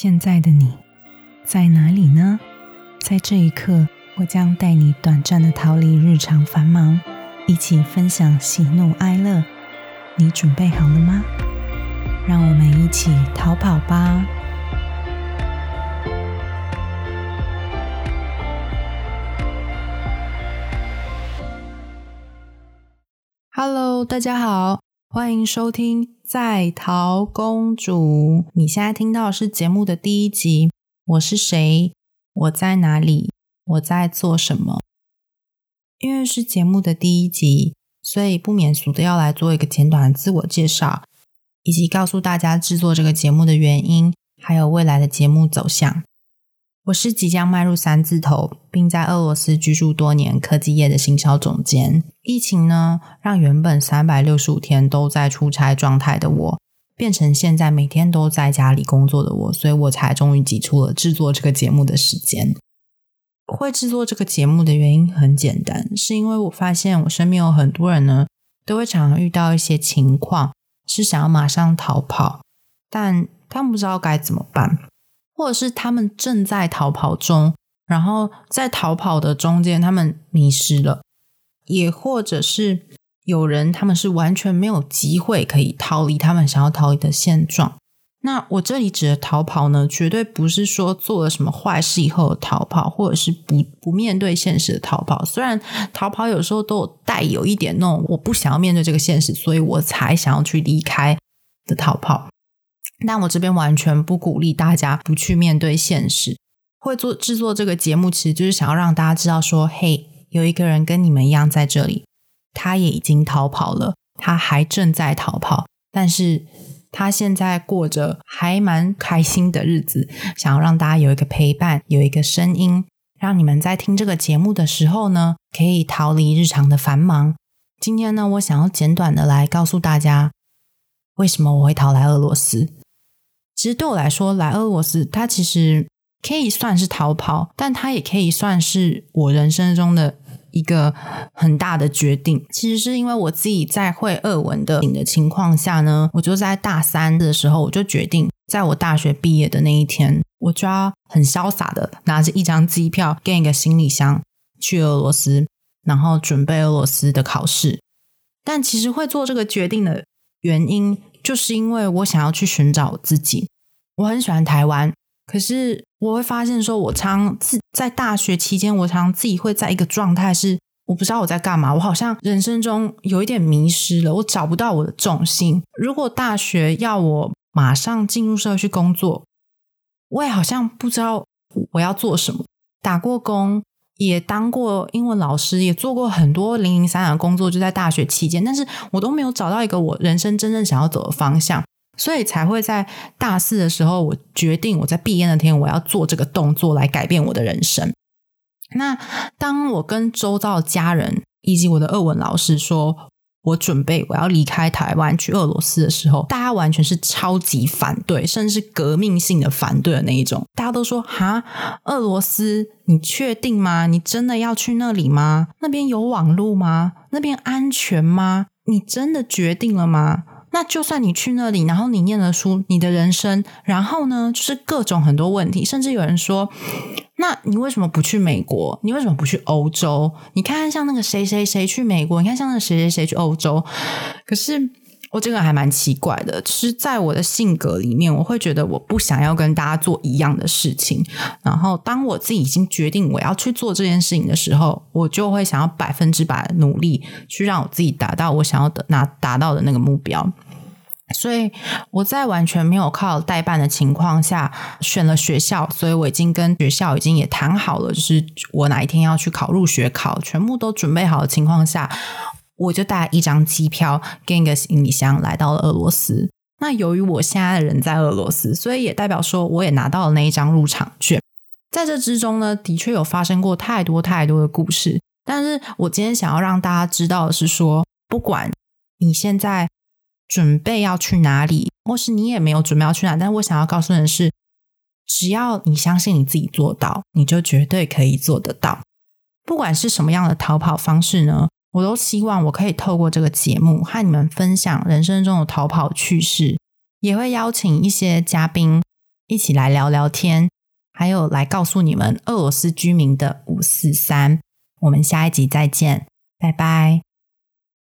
现在的你在哪里呢？在这一刻，我将带你短暂的逃离日常繁忙，一起分享喜怒哀乐。你准备好了吗？让我们一起逃跑吧！Hello，大家好，欢迎收听。在逃公主，你现在听到的是节目的第一集。我是谁？我在哪里？我在做什么？因为是节目的第一集，所以不免俗的要来做一个简短的自我介绍，以及告诉大家制作这个节目的原因，还有未来的节目走向。我是即将迈入三字头，并在俄罗斯居住多年科技业的行销总监。疫情呢，让原本三百六十五天都在出差状态的我，变成现在每天都在家里工作的我，所以我才终于挤出了制作这个节目的时间。会制作这个节目的原因很简单，是因为我发现我身边有很多人呢，都会常常遇到一些情况，是想要马上逃跑，但他们不知道该怎么办。或者是他们正在逃跑中，然后在逃跑的中间，他们迷失了；也或者是有人，他们是完全没有机会可以逃离他们想要逃离的现状。那我这里指的逃跑呢，绝对不是说做了什么坏事以后逃跑，或者是不不面对现实的逃跑。虽然逃跑有时候都带有一点那种我不想要面对这个现实，所以我才想要去离开的逃跑。但我这边完全不鼓励大家不去面对现实。会做制作这个节目，其实就是想要让大家知道，说，嘿，有一个人跟你们一样在这里，他也已经逃跑了，他还正在逃跑，但是他现在过着还蛮开心的日子。想要让大家有一个陪伴，有一个声音，让你们在听这个节目的时候呢，可以逃离日常的繁忙。今天呢，我想要简短的来告诉大家，为什么我会逃来俄罗斯。其实对我来说，来俄罗斯，它其实可以算是逃跑，但它也可以算是我人生中的一个很大的决定。其实是因为我自己在会俄文的的情况下呢，我就在大三的时候，我就决定，在我大学毕业的那一天，我就要很潇洒的拿着一张机票跟一个行李箱去俄罗斯，然后准备俄罗斯的考试。但其实会做这个决定的原因。就是因为我想要去寻找我自己，我很喜欢台湾，可是我会发现说，我常自在大学期间，我常自己会在一个状态是，我不知道我在干嘛，我好像人生中有一点迷失了，我找不到我的重心。如果大学要我马上进入社会去工作，我也好像不知道我要做什么，打过工。也当过英文老师，也做过很多零零散散的工作，就在大学期间，但是我都没有找到一个我人生真正想要走的方向，所以才会在大四的时候，我决定我在毕业那天我要做这个动作来改变我的人生。那当我跟周遭家人以及我的二文老师说。我准备我要离开台湾去俄罗斯的时候，大家完全是超级反对，甚至是革命性的反对的那一种。大家都说：“哈，俄罗斯，你确定吗？你真的要去那里吗？那边有网路吗？那边安全吗？你真的决定了吗？”那就算你去那里，然后你念了书，你的人生，然后呢，就是各种很多问题，甚至有人说，那你为什么不去美国？你为什么不去欧洲？你看像那个谁谁谁去美国，你看像那个谁谁谁去欧洲。可是我这个还蛮奇怪的，是在我的性格里面，我会觉得我不想要跟大家做一样的事情。然后当我自己已经决定我要去做这件事情的时候，我就会想要百分之百努力去让我自己达到我想要的拿达到的那个目标。所以我在完全没有靠代办的情况下选了学校，所以我已经跟学校已经也谈好了，就是我哪一天要去考入学考，全部都准备好的情况下，我就带一张机票跟一个行李箱来到了俄罗斯。那由于我现在的人在俄罗斯，所以也代表说我也拿到了那一张入场券。在这之中呢，的确有发生过太多太多的故事，但是我今天想要让大家知道的是说，不管你现在。准备要去哪里，或是你也没有准备要去哪，但是我想要告诉的是，只要你相信你自己做到，你就绝对可以做得到。不管是什么样的逃跑方式呢，我都希望我可以透过这个节目和你们分享人生中的逃跑趣事也会邀请一些嘉宾一起来聊聊天还有来告诉你们俄罗斯居民的五四三。我们下一集再见拜拜。